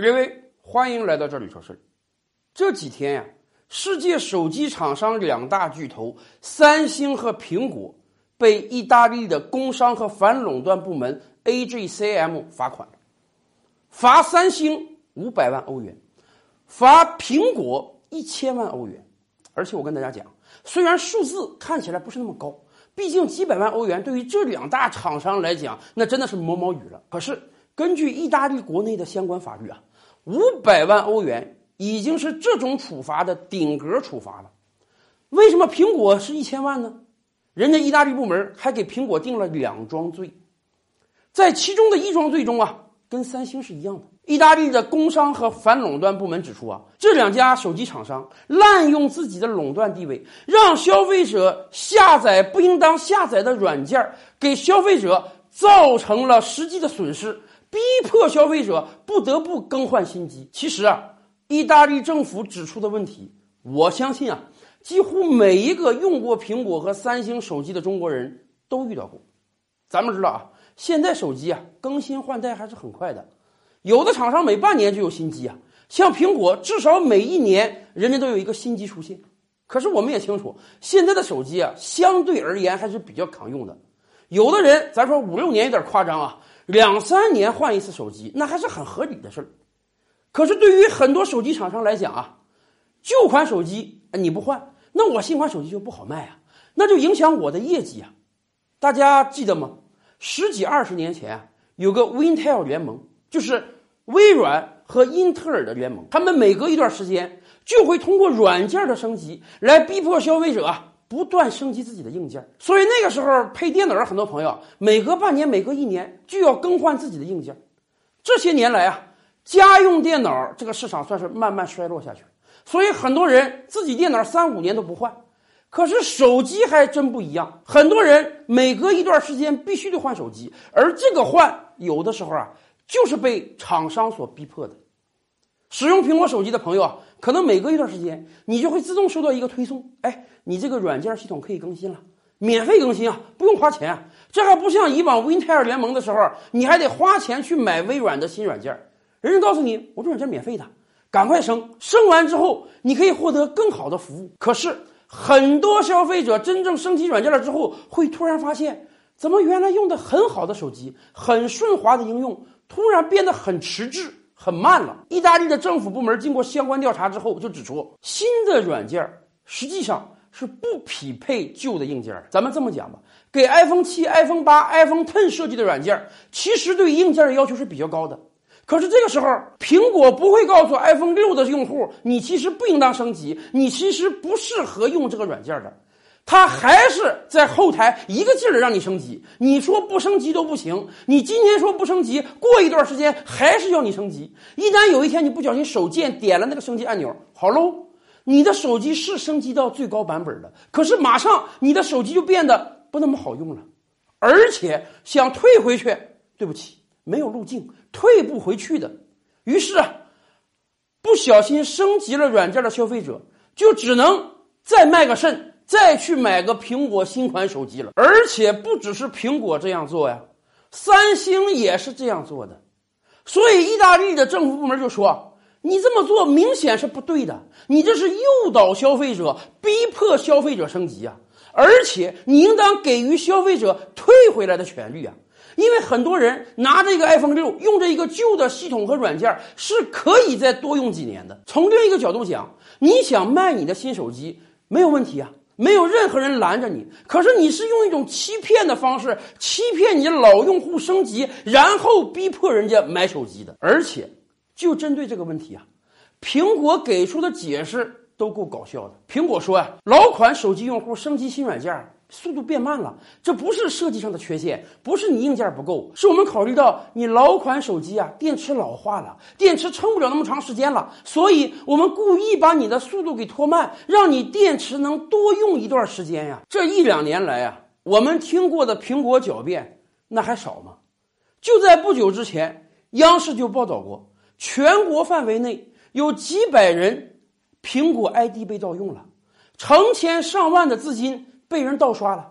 各位，欢迎来到这里说事。这几天呀，世界手机厂商两大巨头三星和苹果被意大利的工商和反垄断部门 AGCM 罚款，罚三星五百万欧元，罚苹果一千万欧元。而且我跟大家讲，虽然数字看起来不是那么高，毕竟几百万欧元对于这两大厂商来讲，那真的是毛毛雨了。可是根据意大利国内的相关法律啊，五百万欧元已经是这种处罚的顶格处罚了。为什么苹果是一千万呢？人家意大利部门还给苹果定了两桩罪，在其中的一桩罪中啊，跟三星是一样的。意大利的工商和反垄断部门指出啊，这两家手机厂商滥用自己的垄断地位，让消费者下载不应当下载的软件，给消费者造成了实际的损失，逼迫消费者不得不更换新机。其实啊，意大利政府指出的问题，我相信啊，几乎每一个用过苹果和三星手机的中国人都遇到过。咱们知道啊，现在手机啊更新换代还是很快的。有的厂商每半年就有新机啊，像苹果至少每一年人家都有一个新机出现。可是我们也清楚，现在的手机啊相对而言还是比较抗用的。有的人咱说五六年有点夸张啊，两三年换一次手机那还是很合理的事儿。可是对于很多手机厂商来讲啊，旧款手机你不换，那我新款手机就不好卖啊，那就影响我的业绩啊。大家记得吗？十几二十年前有个 Wintel 联盟。就是微软和英特尔的联盟，他们每隔一段时间就会通过软件的升级来逼迫消费者不断升级自己的硬件。所以那个时候配电脑的很多朋友，每隔半年、每隔一年就要更换自己的硬件。这些年来啊，家用电脑这个市场算是慢慢衰落下去，所以很多人自己电脑三五年都不换。可是手机还真不一样，很多人每隔一段时间必须得换手机，而这个换有的时候啊。就是被厂商所逼迫的。使用苹果手机的朋友啊，可能每隔一段时间，你就会自动收到一个推送，哎，你这个软件系统可以更新了，免费更新啊，不用花钱啊。这还不像以往 Wintel 联盟的时候，你还得花钱去买微软的新软件。人家告诉你，我这软件免费的，赶快升，升完之后你可以获得更好的服务。可是很多消费者真正升级软件了之后，会突然发现，怎么原来用的很好的手机，很顺滑的应用。突然变得很迟滞、很慢了。意大利的政府部门经过相关调查之后，就指出新的软件实际上是不匹配旧的硬件。咱们这么讲吧，给 iPhone 七、iPhone 八、iPhone Ten 设计的软件，其实对硬件的要求是比较高的。可是这个时候，苹果不会告诉 iPhone 六的用户，你其实不应当升级，你其实不适合用这个软件的。他还是在后台一个劲儿的让你升级，你说不升级都不行。你今天说不升级，过一段时间还是要你升级。一旦有一天你不小心手贱点了那个升级按钮，好喽，你的手机是升级到最高版本了，可是马上你的手机就变得不那么好用了，而且想退回去，对不起，没有路径，退不回去的。于是啊，不小心升级了软件的消费者就只能再卖个肾。再去买个苹果新款手机了，而且不只是苹果这样做呀，三星也是这样做的。所以意大利的政府部门就说：“你这么做明显是不对的，你这是诱导消费者，逼迫消费者升级啊！而且你应当给予消费者退回来的权利啊！因为很多人拿着一个 iPhone 六，用着一个旧的系统和软件，是可以再多用几年的。从另一个角度讲，你想卖你的新手机没有问题啊。”没有任何人拦着你，可是你是用一种欺骗的方式欺骗你老用户升级，然后逼迫人家买手机的。而且，就针对这个问题啊，苹果给出的解释都够搞笑的。苹果说啊，老款手机用户升级新软件。速度变慢了，这不是设计上的缺陷，不是你硬件不够，是我们考虑到你老款手机啊，电池老化了，电池撑不了那么长时间了，所以我们故意把你的速度给拖慢，让你电池能多用一段时间呀。这一两年来啊，我们听过的苹果狡辩那还少吗？就在不久之前，央视就报道过，全国范围内有几百人苹果 ID 被盗用了，成千上万的资金。被人盗刷了，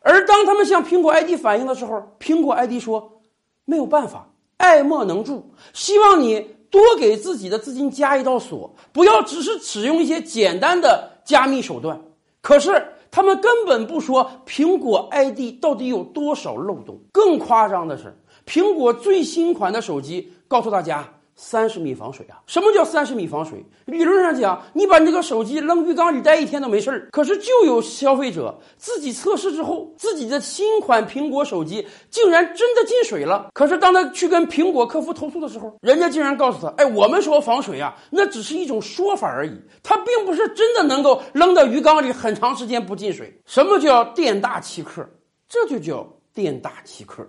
而当他们向苹果 ID 反映的时候，苹果 ID 说没有办法，爱莫能助，希望你多给自己的资金加一道锁，不要只是使用一些简单的加密手段。可是他们根本不说苹果 ID 到底有多少漏洞。更夸张的是，苹果最新款的手机告诉大家。三十米防水啊！什么叫三十米防水？理论上讲，你把这个手机扔浴缸里待一天都没事儿。可是就有消费者自己测试之后，自己的新款苹果手机竟然真的进水了。可是当他去跟苹果客服投诉的时候，人家竟然告诉他：“哎，我们说防水啊，那只是一种说法而已，它并不是真的能够扔到鱼缸里很长时间不进水。”什么叫店大欺客？这就叫店大欺客。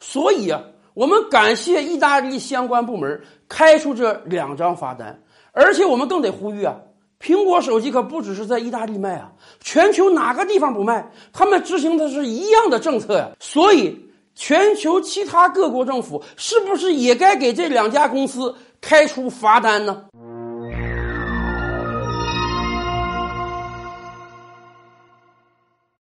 所以啊。我们感谢意大利相关部门开出这两张罚单，而且我们更得呼吁啊，苹果手机可不只是在意大利卖啊，全球哪个地方不卖？他们执行的是一样的政策呀。所以，全球其他各国政府是不是也该给这两家公司开出罚单呢？